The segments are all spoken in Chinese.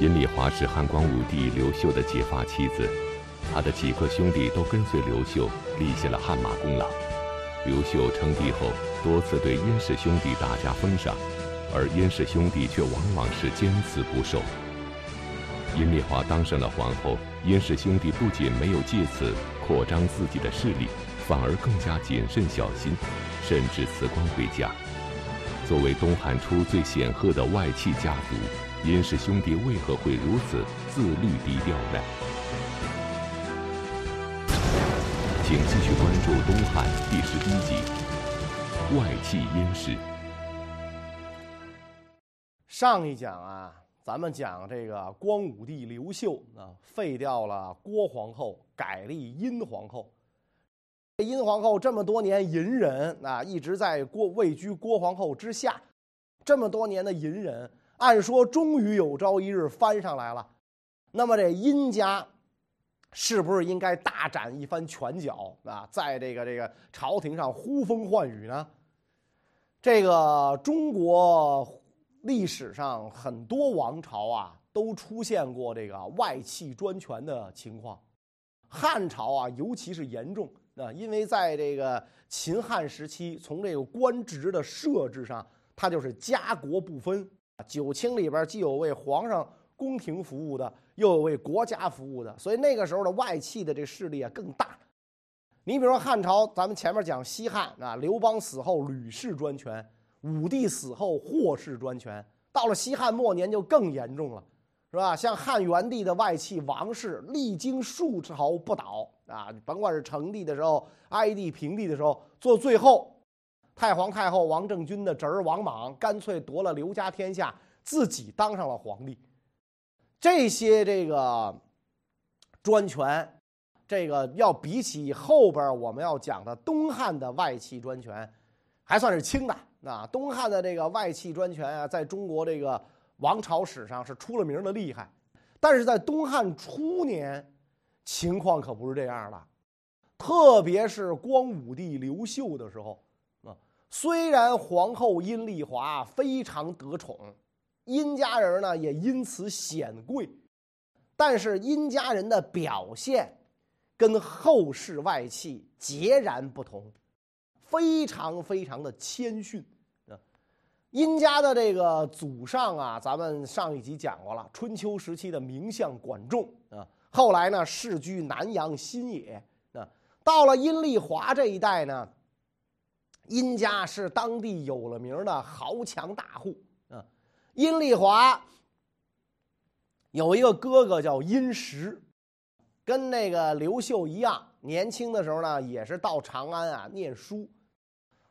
阴丽华是汉光武帝刘秀的结发妻子，他的几个兄弟都跟随刘秀立下了汗马功劳。刘秀称帝后，多次对殷氏兄弟大加封赏，而殷氏兄弟却往往是坚持不受。阴丽华当上了皇后，殷氏兄弟不仅没有借此扩张自己的势力，反而更加谨慎小心，甚至辞官回家。作为东汉初最显赫的外戚家族，殷氏兄弟为何会如此自律低调呢？请继续关注《东汉》第十一集《外戚殷氏》。上一讲啊，咱们讲这个光武帝刘秀啊，废掉了郭皇后，改立殷皇后。殷皇后这么多年隐忍啊，一直在郭位居郭皇后之下，这么多年的隐忍，按说终于有朝一日翻上来了。那么这殷家是不是应该大展一番拳脚啊，在这个这个朝廷上呼风唤雨呢？这个中国历史上很多王朝啊，都出现过这个外戚专权的情况，汉朝啊，尤其是严重。啊，因为在这个秦汉时期，从这个官职的设置上，它就是家国不分。九卿里边既有为皇上宫廷服务的，又有为国家服务的，所以那个时候的外戚的这势力啊更大。你比如说汉朝，咱们前面讲西汉啊，刘邦死后吕氏专权，武帝死后霍氏专权，到了西汉末年就更严重了。是吧？像汉元帝的外戚王氏，历经数朝不倒啊！甭管是成帝的时候、哀帝平帝的时候，做最后，太皇太后王政君的侄儿王莽，干脆夺了刘家天下，自己当上了皇帝。这些这个专权，这个要比起后边我们要讲的东汉的外戚专权，还算是轻的。那东汉的这个外戚专权啊，在中国这个。王朝史上是出了名的厉害，但是在东汉初年，情况可不是这样的。特别是光武帝刘秀的时候，虽然皇后阴丽华非常得宠，殷家人呢也因此显贵，但是殷家人的表现跟后世外戚截然不同，非常非常的谦逊啊。殷家的这个祖上啊，咱们上一集讲过了。春秋时期的名相管仲啊，后来呢世居南阳新野啊。到了殷丽华这一代呢，殷家是当地有了名的豪强大户啊。殷丽华有一个哥哥叫殷实，跟那个刘秀一样，年轻的时候呢也是到长安啊念书。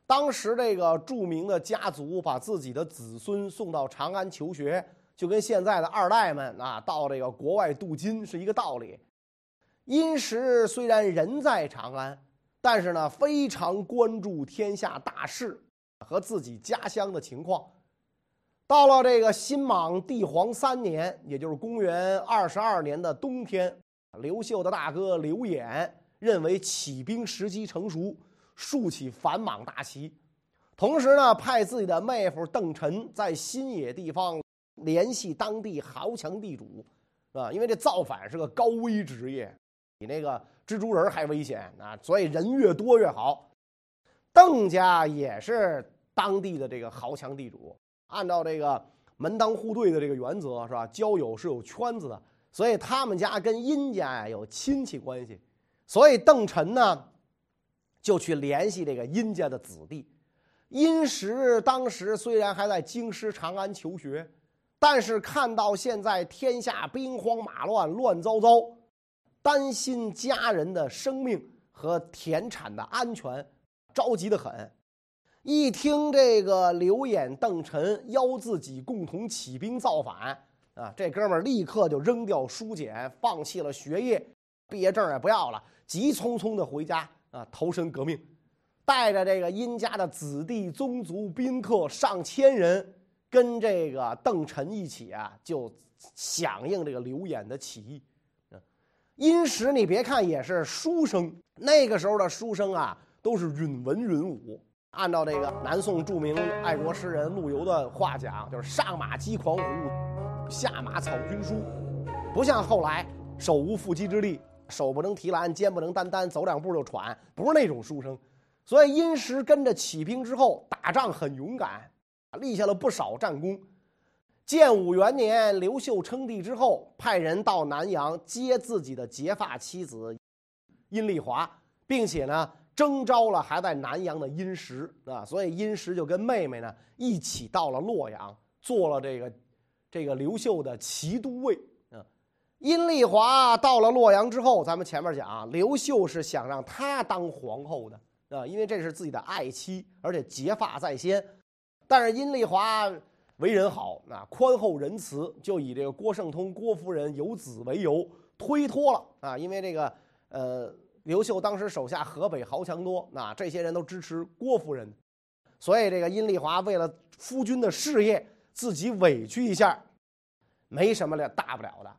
当时这个著名的家族把自己的子孙送到长安求学，就跟现在的二代们啊到这个国外镀金是一个道理。殷实虽然人在长安，但是呢非常关注天下大事和自己家乡的情况。到了这个新莽帝皇三年，也就是公元二十二年的冬天，刘秀的大哥刘演认为起兵时机成熟。竖起反莽大旗，同时呢，派自己的妹夫邓晨在新野地方联系当地豪强地主，啊，因为这造反是个高危职业，你那个蜘蛛人还危险啊，所以人越多越好。邓家也是当地的这个豪强地主，按照这个门当户对的这个原则，是吧？交友是有圈子的，所以他们家跟殷家呀有亲戚关系，所以邓晨呢。就去联系这个殷家的子弟，殷实当时虽然还在京师长安求学，但是看到现在天下兵荒马乱、乱糟糟，担心家人的生命和田产的安全，着急的很。一听这个刘演、邓晨邀自己共同起兵造反，啊，这哥们儿立刻就扔掉书简，放弃了学业，毕业证也不要了，急匆匆的回家。啊，投身革命，带着这个殷家的子弟宗族宾客上千人，跟这个邓晨一起啊，就响应这个刘演的起义。殷实，你别看也是书生，那个时候的书生啊，都是允文允武。按照这个南宋著名爱国诗人陆游的话讲，就是上马击狂胡，下马草军书，不像后来手无缚鸡之力，手不能提篮，肩不能担担，走两步就喘，不是那种书生。所以殷实跟着起兵之后，打仗很勇敢，立下了不少战功。建武元年，刘秀称帝之后，派人到南阳接自己的结发妻子殷丽华，并且呢征召了还在南阳的殷实啊，所以殷实就跟妹妹呢一起到了洛阳，做了这个这个刘秀的骑都尉啊。殷丽华到了洛阳之后，咱们前面讲啊，刘秀是想让她当皇后的啊，因为这是自己的爱妻，而且结发在先。但是殷丽华。为人好，那宽厚仁慈，就以这个郭圣通郭夫人有子为由推脱了啊。因为这个呃，刘秀当时手下河北豪强多，那这些人都支持郭夫人，所以这个殷丽华为了夫君的事业，自己委屈一下，没什么了大不了的。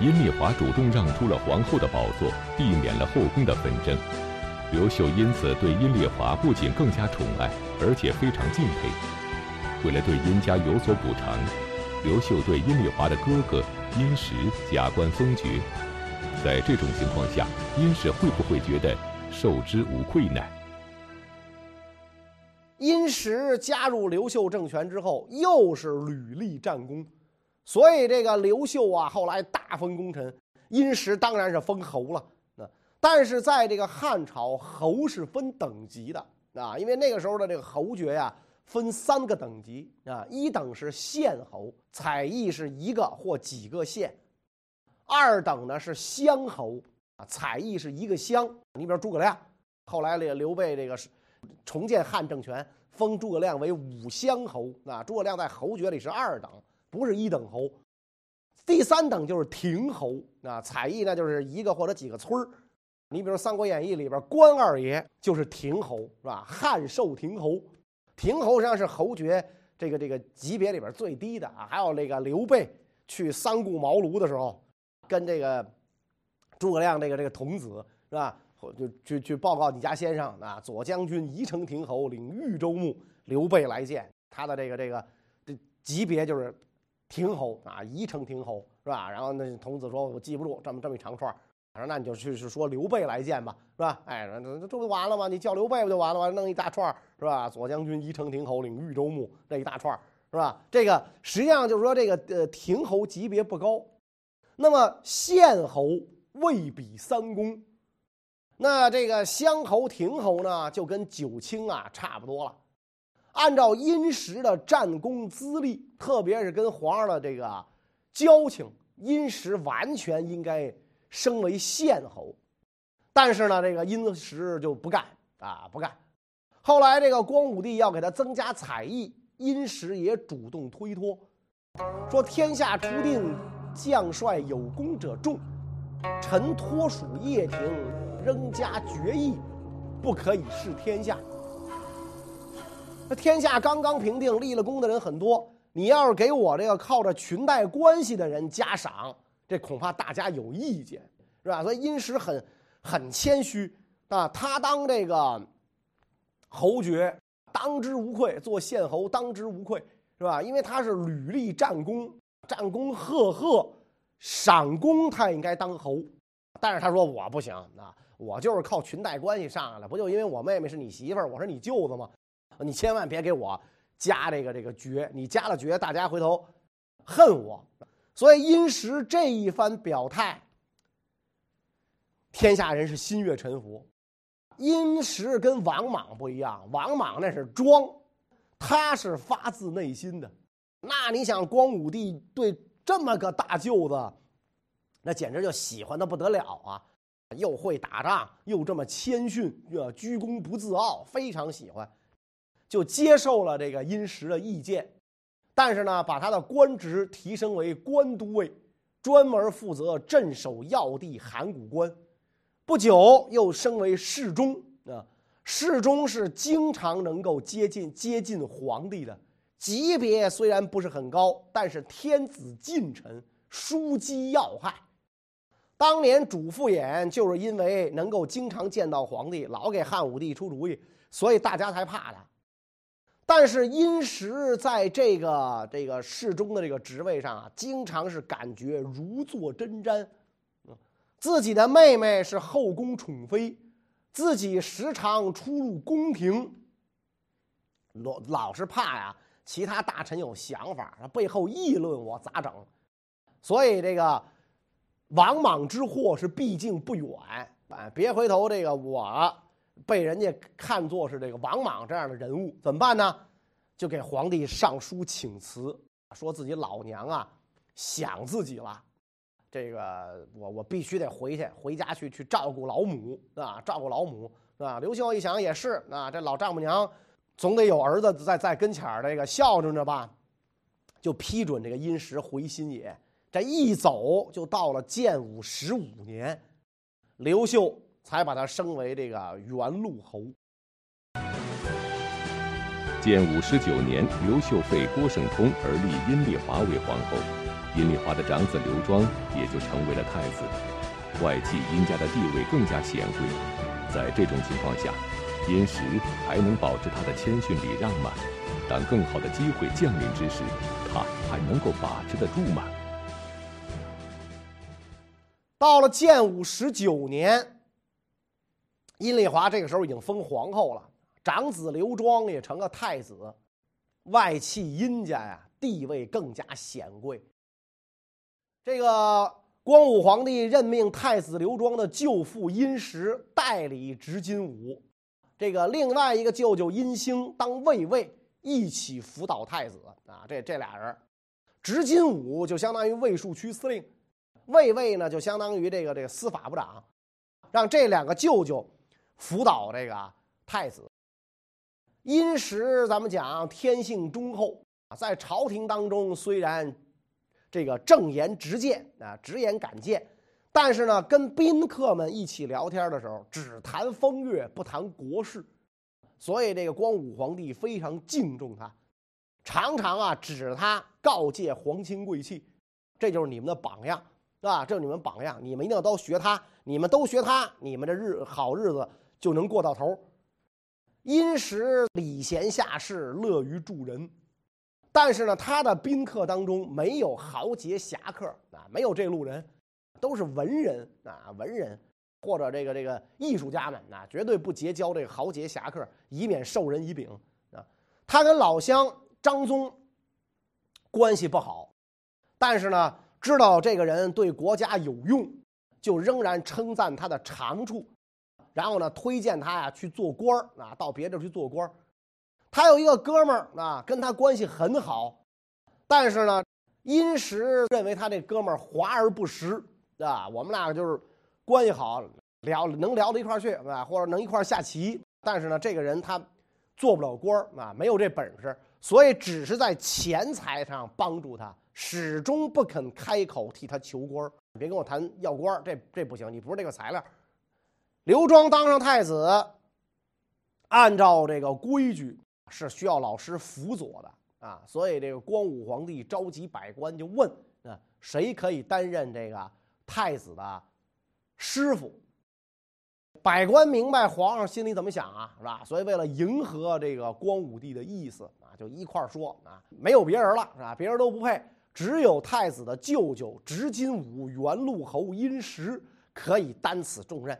殷丽华主动让出了皇后的宝座，避免了后宫的纷争。刘秀因此对殷丽华不仅更加宠爱，而且非常敬佩。为了对殷家有所补偿，刘秀对殷丽华的哥哥殷实加官封爵。在这种情况下，殷实会不会觉得受之无愧呢？殷实加入刘秀政权之后，又是屡立战功，所以这个刘秀啊，后来大封功臣，殷实当然是封侯了。但是在这个汉朝，侯是分等级的啊，因为那个时候的这个侯爵呀，分三个等级啊，一等是县侯，采邑是一个或几个县；二等呢是乡侯啊，采邑是一个乡。你比如诸葛亮，后来这个刘备这个是重建汉政权，封诸葛亮为武乡侯啊。诸葛亮在侯爵里是二等，不是一等侯。第三等就是亭侯啊，采邑那就是一个或者几个村儿。你比如《三国演义》里边，关二爷就是亭侯，是吧？汉寿亭侯，亭侯实际上是侯爵这个这个级别里边最低的啊。还有那个刘备去三顾茅庐的时候，跟这个诸葛亮这个这个童子是吧？就去去报告你家先生啊，左将军宜城亭侯领豫州牧，刘备来见他的这个这个这级别就是亭侯啊，宜城亭侯是吧？然后那童子说：“我记不住这么这么一长串。”说那你就去是说刘备来见吧，是吧？哎，这这不完了吗？你叫刘备不就完了吗？弄一大串是吧？左将军宜城亭侯领豫州牧，这一大串是吧？这个实际上就是说这个呃亭侯级别不高，那么县侯未比三公，那这个乡侯亭侯呢就跟九卿啊差不多了。按照殷实的战功资历，特别是跟皇上的这个交情，殷实完全应该。升为县侯，但是呢，这个殷实就不干啊，不干。后来这个光武帝要给他增加采邑，殷实也主动推脱，说天下初定，将帅有功者众，臣托属掖庭，仍加爵邑，不可以视天下。那天下刚刚平定，立了功的人很多，你要是给我这个靠着裙带关系的人加赏。这恐怕大家有意见，是吧？所以殷实很很谦虚啊，他当这个侯爵当之无愧，做县侯当之无愧，是吧？因为他是屡立战功，战功赫赫，赏功他应该当侯。但是他说我不行啊，我就是靠裙带关系上来的，不就因为我妹妹是你媳妇儿，我是你舅子吗？你千万别给我加这个这个爵，你加了爵，大家回头恨我。所以殷实这一番表态，天下人是心悦诚服。殷实跟王莽不一样，王莽那是装，他是发自内心的。那你想，光武帝对这么个大舅子，那简直就喜欢的不得了啊！又会打仗，又这么谦逊，呃，居功不自傲，非常喜欢，就接受了这个殷实的意见。但是呢，把他的官职提升为官都尉，专门负责镇守要地函谷关。不久又升为侍中啊，侍中是经常能够接近接近皇帝的级别，虽然不是很高，但是天子近臣，枢机要害。当年主父偃就是因为能够经常见到皇帝，老给汉武帝出主意，所以大家才怕他。但是殷实在这个这个侍中的这个职位上啊，经常是感觉如坐针毡。自己的妹妹是后宫宠妃，自己时常出入宫廷，老老是怕呀，其他大臣有想法，背后议论我咋整？所以这个王莽之祸是毕竟不远啊！别回头，这个我被人家看作是这个王莽这样的人物，怎么办呢？就给皇帝上书请辞，说自己老娘啊想自己了。这个我我必须得回去，回家去去照顾老母啊，照顾老母啊？刘秀一想也是啊，这老丈母娘总得有儿子在在跟前儿，这个孝顺着吧，就批准这个殷实回新野。这一走就到了建武十五年，刘秀才把他升为这个元禄侯。建武十九年，刘秀废郭圣通而立阴丽华为皇后。阴丽华的长子刘庄也就成为了太子，外戚殷家的地位更加显贵。在这种情况下，殷实还能保持他的谦逊礼让吗？当更好的机会降临之时，他还能够把持得住吗？到了建武十九年，殷丽华这个时候已经封皇后了，长子刘庄也成了太子，外戚殷家呀地位更加显贵。这个光武皇帝任命太子刘庄的舅父殷实代理执金吾，这个另外一个舅舅殷兴当卫尉，一起辅导太子啊。这这俩人，执金吾就相当于卫戍区司令，卫尉呢就相当于这个这个司法部长，让这两个舅舅辅导这个太子。殷实咱们讲天性忠厚啊，在朝廷当中虽然。这个正言直谏啊，直言敢谏，但是呢，跟宾客们一起聊天的时候，只谈风月，不谈国事，所以这个光武皇帝非常敬重他，常常啊指他告诫皇亲贵戚，这就是你们的榜样，是吧？这是你们榜样，你们一定要都学他，你们都学他，你们这日好日子就能过到头。殷实礼贤下士，乐于助人。但是呢，他的宾客当中没有豪杰侠客啊，没有这路人，都是文人啊，文人或者这个这个艺术家们啊，绝对不结交这个豪杰侠客，以免授人以柄啊。他跟老乡张宗关系不好，但是呢，知道这个人对国家有用，就仍然称赞他的长处，然后呢，推荐他呀去做官啊，到别地儿去做官他有一个哥们儿啊，跟他关系很好，但是呢，殷实认为他这哥们儿华而不实啊。我们俩就是关系好，聊能聊到一块儿去啊，或者能一块儿下棋。但是呢，这个人他做不了官儿啊，没有这本事，所以只是在钱财上帮助他，始终不肯开口替他求官儿。别跟我谈要官儿，这这不行，你不是这个材料。刘庄当上太子，按照这个规矩。是需要老师辅佐的啊，所以这个光武皇帝召集百官，就问啊，谁可以担任这个太子的师傅？百官明白皇上心里怎么想啊，是吧？所以为了迎合这个光武帝的意思啊，就一块说啊，没有别人了，是吧？别人都不配，只有太子的舅舅执金吾元禄侯殷实可以担此重任，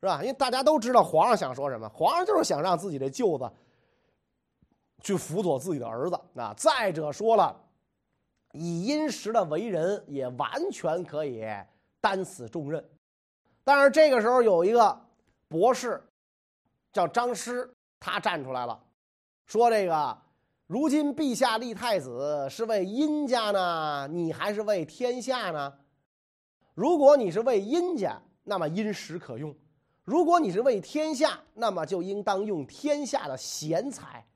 是吧？因为大家都知道皇上想说什么，皇上就是想让自己的舅子。去辅佐自己的儿子啊！再者说了，以殷实的为人，也完全可以担此重任。但是这个时候有一个博士，叫张师，他站出来了，说：“这个如今陛下立太子是为殷家呢，你还是为天下呢？如果你是为殷家，那么殷实可用；如果你是为天下，那么就应当用天下的贤才。”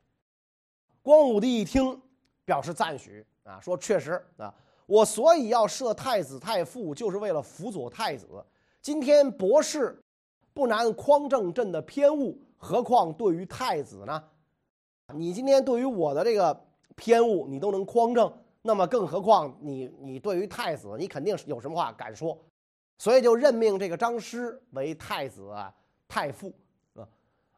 光武帝一听，表示赞许啊，说：“确实啊，我所以要设太子太傅，就是为了辅佐太子。今天博士不难匡正朕的偏误，何况对于太子呢？你今天对于我的这个偏误，你都能匡正，那么更何况你你对于太子，你肯定是有什么话敢说。所以就任命这个张师为太子太傅啊。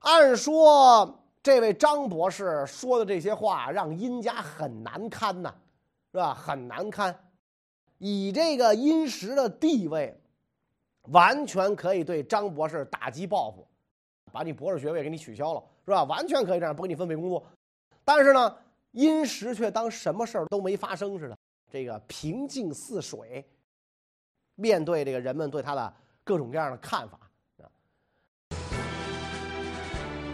按说。”这位张博士说的这些话让殷家很难堪呐，是吧？很难堪。以这个殷实的地位，完全可以对张博士打击报复，把你博士学位给你取消了，是吧？完全可以这样不给你分配工作。但是呢，殷实却当什么事儿都没发生似的，这个平静似水。面对这个人们对他的各种各样的看法，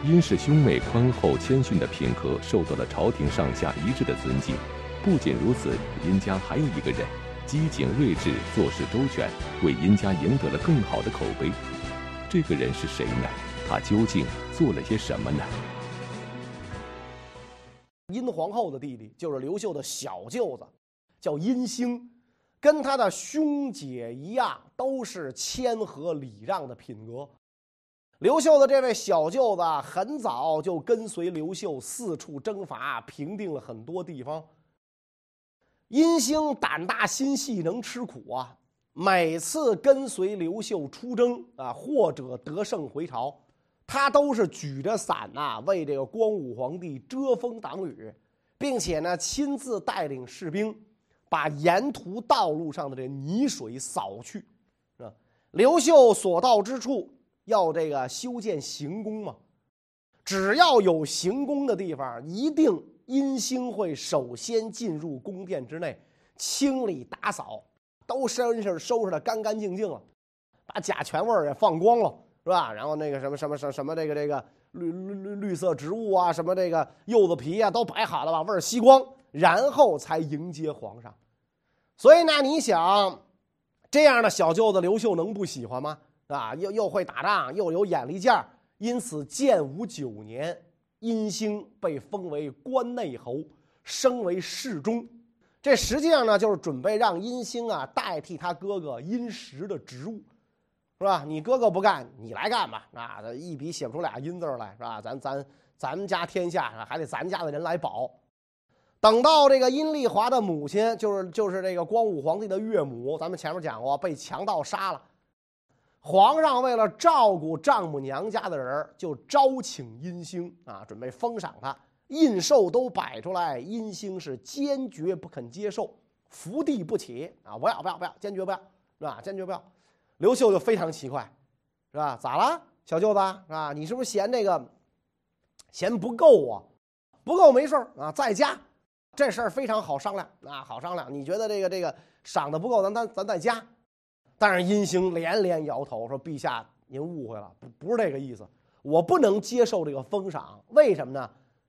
殷氏兄妹宽厚谦逊的品格受到了朝廷上下一致的尊敬。不仅如此，殷家还有一个人，机警睿智，做事周全，为殷家赢得了更好的口碑。这个人是谁呢？他究竟做了些什么呢？殷皇后的弟弟就是刘秀的小舅子，叫殷兴。跟他的兄姐一样，都是谦和礼让的品格。刘秀的这位小舅子很早就跟随刘秀四处征伐，平定了很多地方。殷兴胆大心细，能吃苦啊！每次跟随刘秀出征啊，或者得胜回朝，他都是举着伞呐，为这个光武皇帝遮风挡雨，并且呢，亲自带领士兵。把沿途道路上的这泥水扫去，是吧？刘秀所到之处要这个修建行宫嘛，只要有行宫的地方，一定殷兴会首先进入宫殿之内，清理打扫，都收拾收拾的干干净净了，把甲醛味儿也放光了，是吧？然后那个什么什么什什么这个这个绿绿绿绿色植物啊，什么这个柚子皮啊，都摆好了，把味儿吸光，然后才迎接皇上。所以那，你想，这样的小舅子刘秀能不喜欢吗？啊，又又会打仗，又有眼力劲儿，因此建武九年，殷兴被封为关内侯，升为侍中。这实际上呢，就是准备让殷兴啊代替他哥哥殷实的职务，是吧？你哥哥不干，你来干吧。啊，一笔写不出俩殷字来，是吧？咱咱咱们家天下还得咱家的人来保。等到这个殷丽华的母亲，就是就是这个光武皇帝的岳母，咱们前面讲过，被强盗杀了。皇上为了照顾丈母娘家的人，就招请殷兴啊，准备封赏他，印绶都摆出来。殷兴是坚决不肯接受，伏地不起啊！不要不要不要，坚决不要，是吧？坚决不要。刘秀就非常奇怪，是吧？咋了，小舅子啊？你是不是嫌这个嫌不够啊？不够没事啊，再加。这事儿非常好商量啊，好商量。你觉得这个这个赏的不够，咱咱咱再加。但是殷兴连连摇头说：“陛下，您误会了，不不是这个意思。我不能接受这个封赏，为什么呢？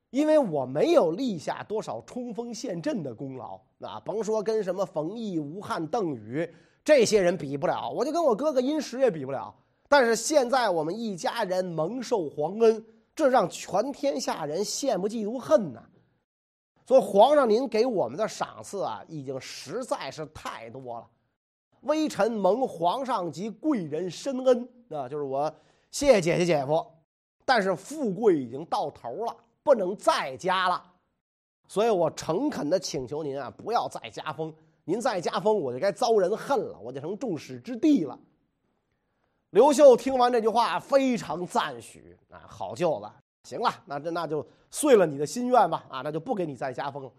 因为我没有立下多少冲锋陷阵的功劳啊，甭说跟什么冯异、吴汉、邓禹这些人比不了，我就跟我哥哥殷实也比不了。但是现在我们一家人蒙受皇恩，这让全天下人羡慕嫉妒恨呐。”说，皇上您给我们的赏赐啊，已经实在是太多了。微臣蒙皇上及贵人深恩啊，就是我谢谢姐姐姐夫，但是富贵已经到头了，不能再加了。所以我诚恳的请求您啊，不要再加封。您再加封，我就该遭人恨了，我就成众矢之的了。刘秀听完这句话，非常赞许啊，好舅子。行了，那这那就遂了你的心愿吧，啊，那就不给你再加封了。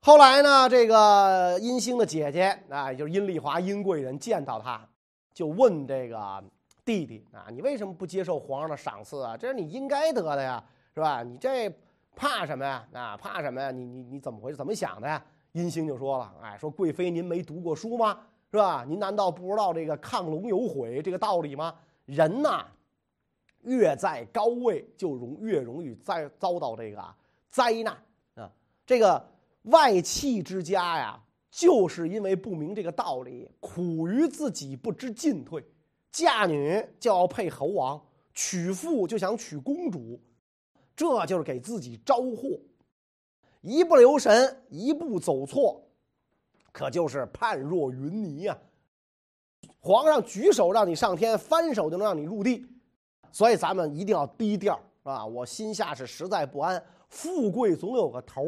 后来呢，这个殷兴的姐姐啊，就是殷丽华殷贵人见到他，就问这个弟弟啊，你为什么不接受皇上的赏赐啊？这是你应该得的呀，是吧？你这怕什么呀？啊，怕什么呀？你你你怎么回事？怎么想的呀？殷兴就说了，哎，说贵妃您没读过书吗？是吧？您难道不知道这个亢龙有悔这个道理吗？人呐。越在高位，就容越容易灾遭到这个灾难啊！这个外戚之家呀，就是因为不明这个道理，苦于自己不知进退，嫁女就要配侯王，娶妇就想娶公主，这就是给自己招祸。一不留神，一步走错，可就是判若云泥呀！皇上举手让你上天，翻手就能让你入地。所以咱们一定要低调，是吧？我心下是实在不安。富贵总有个头，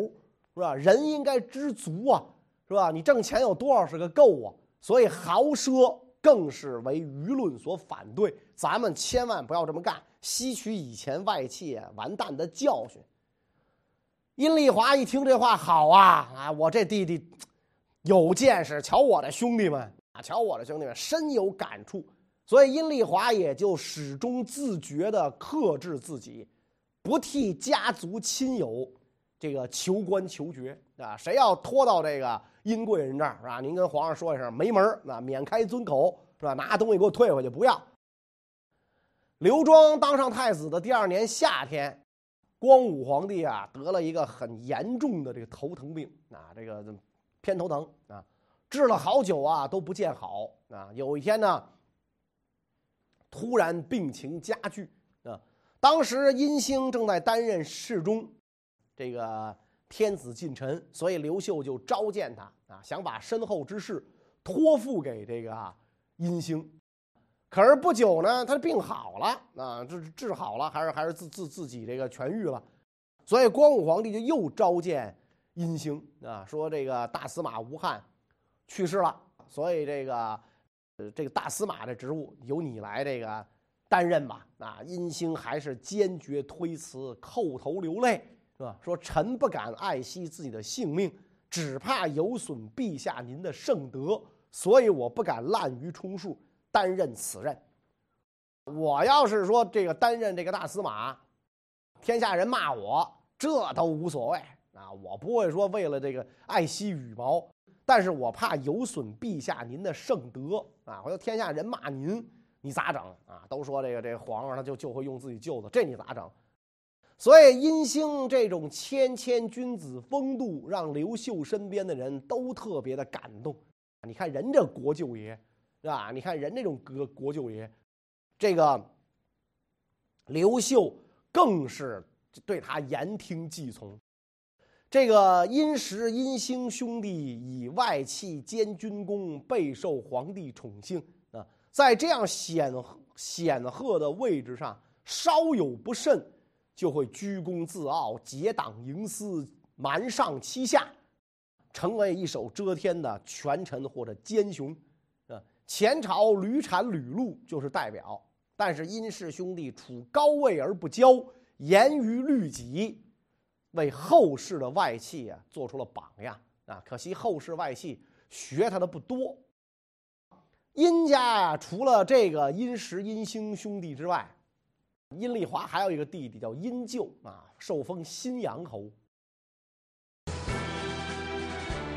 是吧？人应该知足啊，是吧？你挣钱有多少是个够啊？所以豪奢更是为舆论所反对，咱们千万不要这么干，吸取以前外戚完蛋的教训。殷丽华一听这话，好啊啊！我这弟弟有见识，瞧我的兄弟们啊，瞧我的兄弟们，深有感触。所以殷丽华也就始终自觉地克制自己，不替家族亲友这个求官求爵啊。谁要拖到这个殷贵人这儿是吧？您跟皇上说一声，没门儿啊，免开尊口是吧？拿东西给我退回去，不要。刘庄当上太子的第二年夏天。光武皇帝啊，得了一个很严重的这个头疼病啊，这个偏头疼啊，治了好久啊都不见好啊。有一天呢，突然病情加剧啊。当时殷兴正在担任侍中，这个天子近臣，所以刘秀就召见他啊，想把身后之事托付给这个殷兴。可是不久呢，他病好了啊，治治好了，还是还是自自自己这个痊愈了，所以光武皇帝就又召见殷兴啊，说这个大司马吴汉去世了，所以这个这个大司马的职务由你来这个担任吧。啊，殷兴还是坚决推辞，叩头流泪，是吧？说臣不敢爱惜自己的性命，只怕有损陛下您的圣德，所以我不敢滥竽充数。担任此任，我要是说这个担任这个大司马，天下人骂我，这都无所谓啊！我不会说为了这个爱惜羽毛，但是我怕有损陛下您的圣德啊！回头天下人骂您，你咋整啊？都说这个这个皇上他就就会用自己舅子，这你咋整？所以殷兴这种谦谦君子风度，让刘秀身边的人都特别的感动。你看人这国舅爷。是吧？你看人那种国国舅爷，这个刘秀更是对他言听计从。这个殷实、殷兴兄弟以外戚兼军功，备受皇帝宠幸啊。在这样显显赫的位置上，稍有不慎，就会居功自傲、结党营私、瞒上欺下，成为一手遮天的权臣或者奸雄啊。前朝屡产屡禄就是代表，但是殷氏兄弟处高位而不骄，严于律己，为后世的外戚啊做出了榜样啊。可惜后世外戚学他的不多。殷家啊，除了这个殷实、殷兴兄弟之外，殷丽华还有一个弟弟叫殷咎啊，受封新阳侯。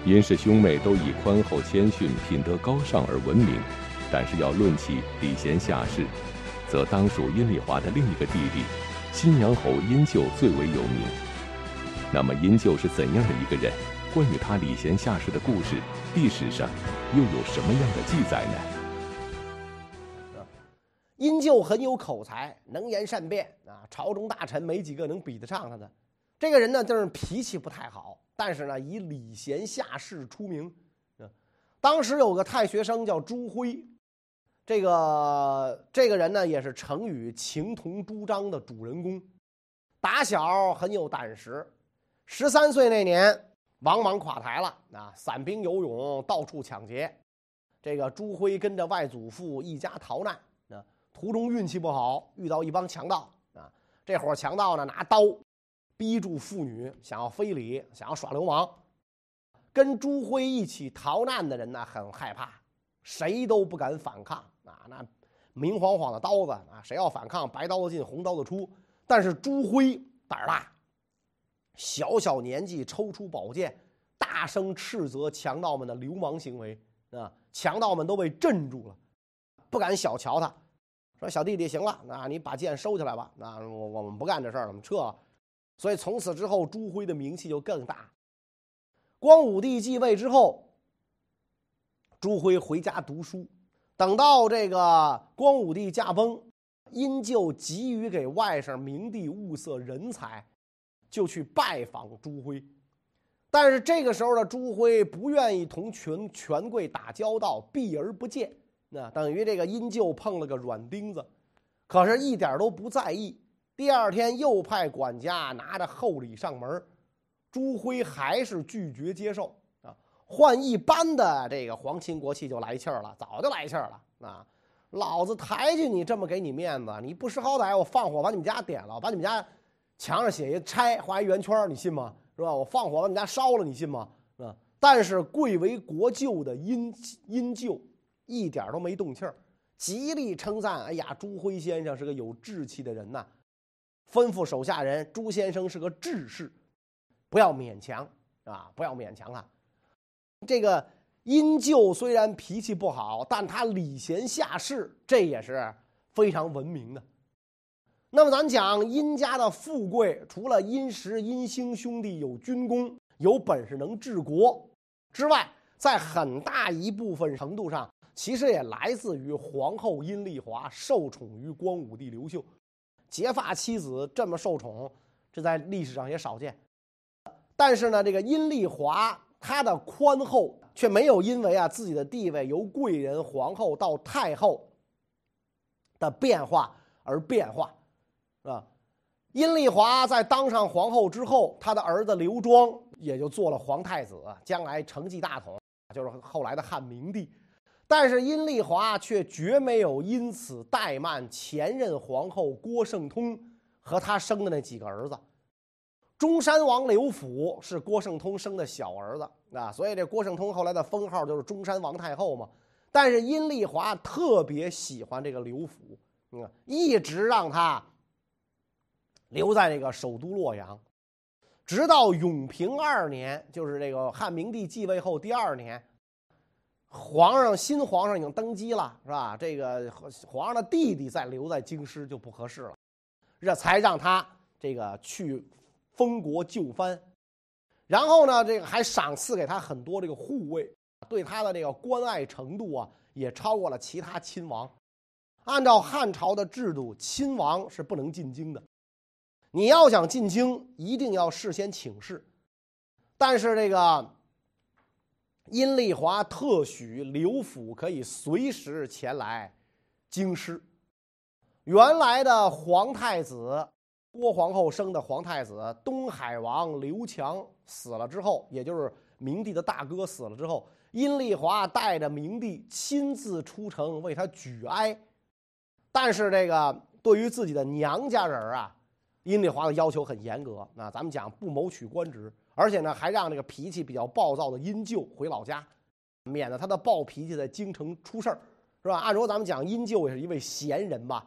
殷氏兄妹都以宽厚谦逊、品德高尚而闻名，但是要论起礼贤下士，则当属殷丽华的另一个弟弟，新阳侯殷咎最为有名。那么殷咎是怎样的一个人？关于他礼贤下士的故事，历史上又有什么样的记载呢？殷咎很有口才，能言善辩啊，朝中大臣没几个能比得上他的。这个人呢，就是脾气不太好。但是呢，以礼贤下士出名。当时有个太学生叫朱辉，这个这个人呢，也是成语“情同朱张”的主人公。打小很有胆识，十三岁那年，王莽垮台了啊，散兵游勇，到处抢劫。这个朱辉跟着外祖父一家逃难啊，途中运气不好，遇到一帮强盗啊。这伙强盗呢，拿刀。逼住妇女，想要非礼，想要耍流氓。跟朱辉一起逃难的人呢，很害怕，谁都不敢反抗啊！那明晃晃的刀子啊，谁要反抗，白刀子进，红刀子出。但是朱辉胆儿大，小小年纪抽出宝剑，大声斥责强盗们的流氓行为啊！强盗们都被镇住了，不敢小瞧他，说：“小弟弟，行了，那你把剑收起来吧。那我我们不干这事儿了，我们撤。”所以从此之后，朱辉的名气就更大。光武帝继位之后，朱辉回家读书。等到这个光武帝驾崩，殷就急于给外甥明帝物色人才，就去拜访朱辉。但是这个时候的朱辉不愿意同权权贵打交道，避而不见。那等于这个殷就碰了个软钉子，可是一点都不在意。第二天又派管家拿着厚礼上门，朱辉还是拒绝接受啊！换一般的这个皇亲国戚就来气儿了，早就来气儿了啊！老子抬举你这么给你面子，你不识好歹，我放火把你们家点了，把你们家墙上写一拆，画一圆圈，你信吗？是吧？我放火把你家烧了，你信吗？啊！但是贵为国舅的殷殷舅一点都没动气儿，极力称赞：“哎呀，朱辉先生是个有志气的人呐！”吩咐手下人：“朱先生是个志士，不要勉强啊，不要勉强啊。”这个。殷舅虽然脾气不好，但他礼贤下士，这也是非常文明的。那么咱讲殷家的富贵，除了殷实、殷兴兄弟有军功、有本事能治国之外，在很大一部分程度上，其实也来自于皇后殷丽华受宠于光武帝刘秀，结发妻子这么受宠，这在历史上也少见。但是呢，这个殷丽华她的宽厚。却没有因为啊自己的地位由贵人皇后到太后的变化而变化，啊，阴丽华在当上皇后之后，她的儿子刘庄也就做了皇太子，将来承继大统，就是后来的汉明帝。但是阴丽华却绝没有因此怠慢前任皇后郭圣通和他生的那几个儿子。中山王刘辅是郭圣通生的小儿子啊，所以这郭圣通后来的封号就是中山王太后嘛。但是阴丽华特别喜欢这个刘辅，嗯，一直让他留在这个首都洛阳，直到永平二年，就是这个汉明帝继位后第二年，皇上新皇上已经登基了，是吧？这个皇上的弟弟再留在京师就不合适了，这才让他这个去。封国就藩，然后呢，这个还赏赐给他很多这个护卫，对他的这个关爱程度啊，也超过了其他亲王。按照汉朝的制度，亲王是不能进京的，你要想进京，一定要事先请示。但是这个阴丽华特许刘府可以随时前来京师。原来的皇太子。郭皇后生的皇太子东海王刘强死了之后，也就是明帝的大哥死了之后，阴丽华带着明帝亲自出城为他举哀。但是这个对于自己的娘家人啊，阴丽华的要求很严格。那咱们讲不谋取官职，而且呢还让这个脾气比较暴躁的阴舅回老家，免得他的暴脾气在京城出事儿，是吧？按说咱们讲阴舅也是一位贤人吧。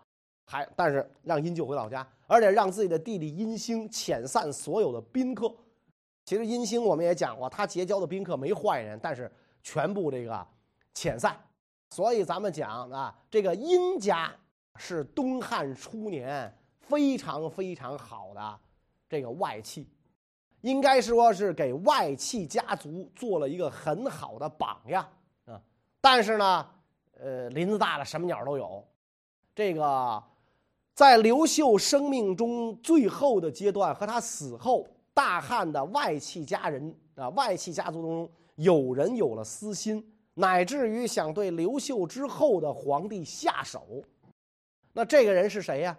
还但是让殷舅回老家，而且让自己的弟弟殷兴遣散所有的宾客。其实殷兴我们也讲过，他结交的宾客没坏人，但是全部这个遣散。所以咱们讲啊，这个殷家是东汉初年非常非常好的这个外戚，应该说是给外戚家族做了一个很好的榜样啊。但是呢，呃，林子大了什么鸟都有，这个。在刘秀生命中最后的阶段和他死后，大汉的外戚家人啊，外戚家族中有人有了私心，乃至于想对刘秀之后的皇帝下手。那这个人是谁呀？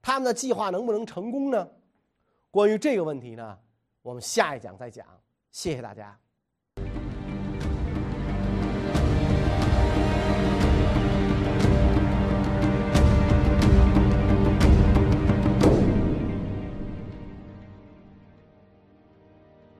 他们的计划能不能成功呢？关于这个问题呢，我们下一讲再讲。谢谢大家。